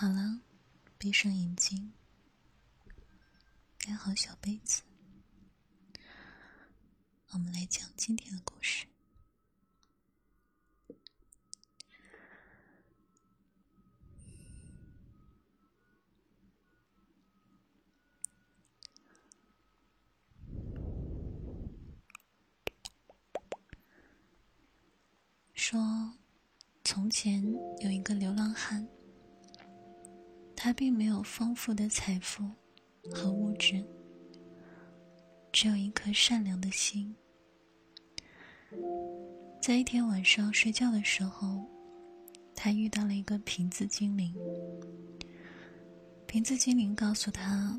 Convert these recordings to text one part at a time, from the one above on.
好了，闭上眼睛，盖好小被子，我们来讲今天的故事。说，从前有一个流浪汉。他并没有丰富的财富和物质，只有一颗善良的心。在一天晚上睡觉的时候，他遇到了一个瓶子精灵。瓶子精灵告诉他，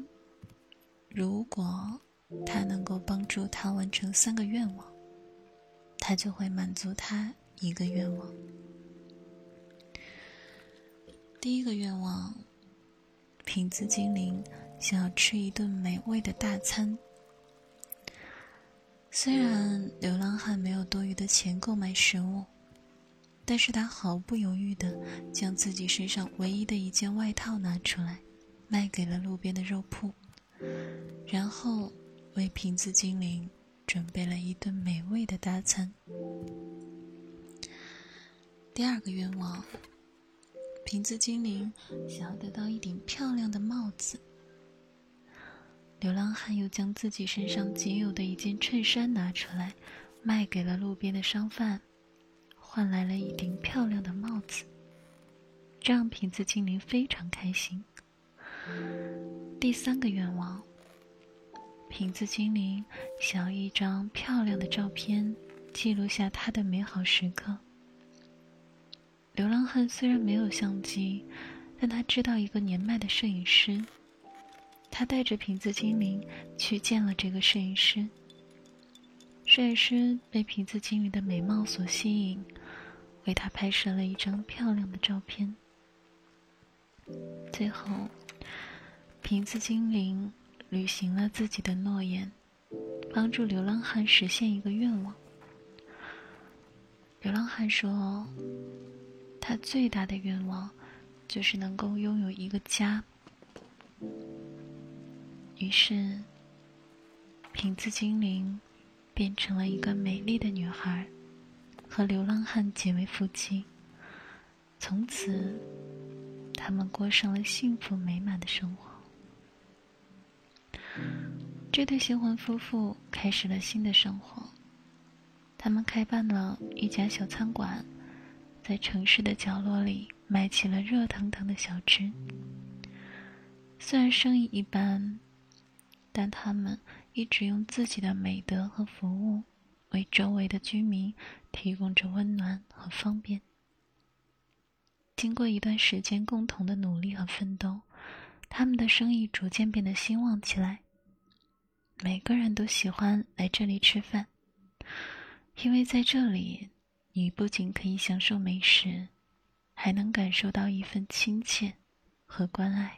如果他能够帮助他完成三个愿望，他就会满足他一个愿望。第一个愿望。瓶子精灵想要吃一顿美味的大餐。虽然流浪汉没有多余的钱购买食物，但是他毫不犹豫的将自己身上唯一的一件外套拿出来，卖给了路边的肉铺，然后为瓶子精灵准备了一顿美味的大餐。第二个愿望。瓶子精灵想要得到一顶漂亮的帽子，流浪汉又将自己身上仅有的一件衬衫拿出来，卖给了路边的商贩，换来了一顶漂亮的帽子。这让瓶子精灵非常开心。第三个愿望，瓶子精灵想要一张漂亮的照片，记录下他的美好时刻。流浪汉虽然没有相机，但他知道一个年迈的摄影师。他带着瓶子精灵去见了这个摄影师。摄影师被瓶子精灵的美貌所吸引，为他拍摄了一张漂亮的照片。最后，瓶子精灵履行了自己的诺言，帮助流浪汉实现一个愿望。流浪汉说。他最大的愿望，就是能够拥有一个家。于是，瓶子精灵变成了一个美丽的女孩，和流浪汉结为夫妻。从此，他们过上了幸福美满的生活。这对新婚夫妇开始了新的生活，他们开办了一家小餐馆。在城市的角落里卖起了热腾腾的小吃。虽然生意一般，但他们一直用自己的美德和服务，为周围的居民提供着温暖和方便。经过一段时间共同的努力和奋斗，他们的生意逐渐变得兴旺起来。每个人都喜欢来这里吃饭，因为在这里。你不仅可以享受美食，还能感受到一份亲切和关爱。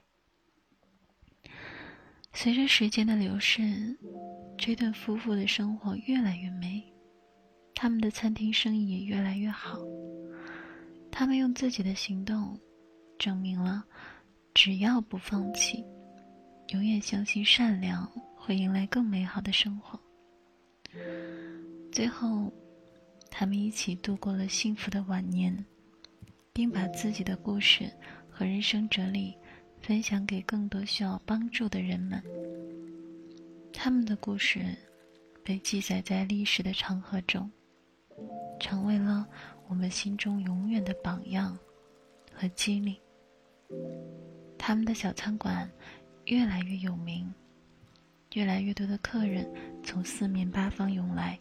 随着时间的流逝，这对夫妇的生活越来越美，他们的餐厅生意也越来越好。他们用自己的行动，证明了只要不放弃，永远相信善良会迎来更美好的生活。最后。他们一起度过了幸福的晚年，并把自己的故事和人生哲理分享给更多需要帮助的人们。他们的故事被记载在历史的长河中，成为了我们心中永远的榜样和激励。他们的小餐馆越来越有名，越来越多的客人从四面八方涌来。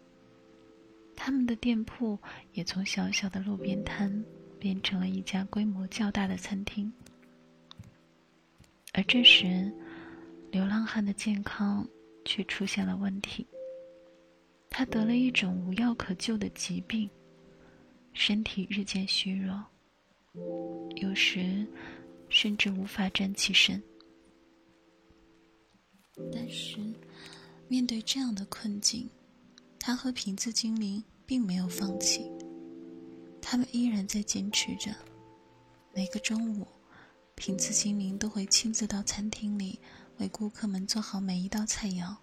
他们的店铺也从小小的路边摊变成了一家规模较大的餐厅。而这时，流浪汉的健康却出现了问题。他得了一种无药可救的疾病，身体日渐虚弱，有时甚至无法站起身。但是，面对这样的困境，他和瓶子精灵。并没有放弃，他们依然在坚持着。每个中午，瓶子精灵都会亲自到餐厅里为顾客们做好每一道菜肴，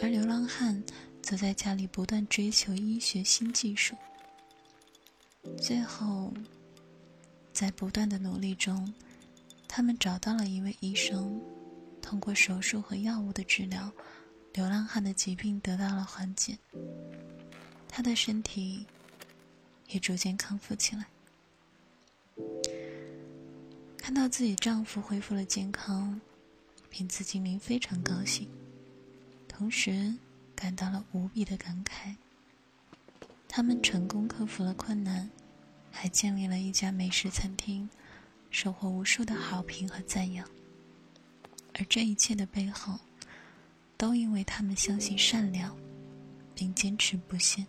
而流浪汉则在家里不断追求医学新技术。最后，在不断的努力中，他们找到了一位医生，通过手术和药物的治疗，流浪汉的疾病得到了缓解，他的身体也逐渐康复起来。看到自己丈夫恢复了健康，瓶子精灵非常高兴，同时感到了无比的感慨。他们成功克服了困难，还建立了一家美食餐厅，收获无数的好评和赞扬。而这一切的背后，都因为他们相信善良，并坚持不懈。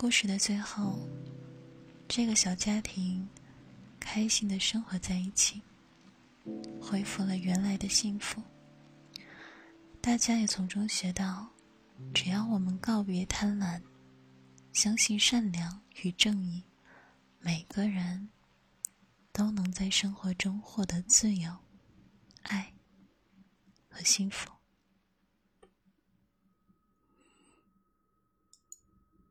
故事的最后，这个小家庭。开心的生活在一起，恢复了原来的幸福。大家也从中学到，只要我们告别贪婪，相信善良与正义，每个人都能在生活中获得自由、爱和幸福。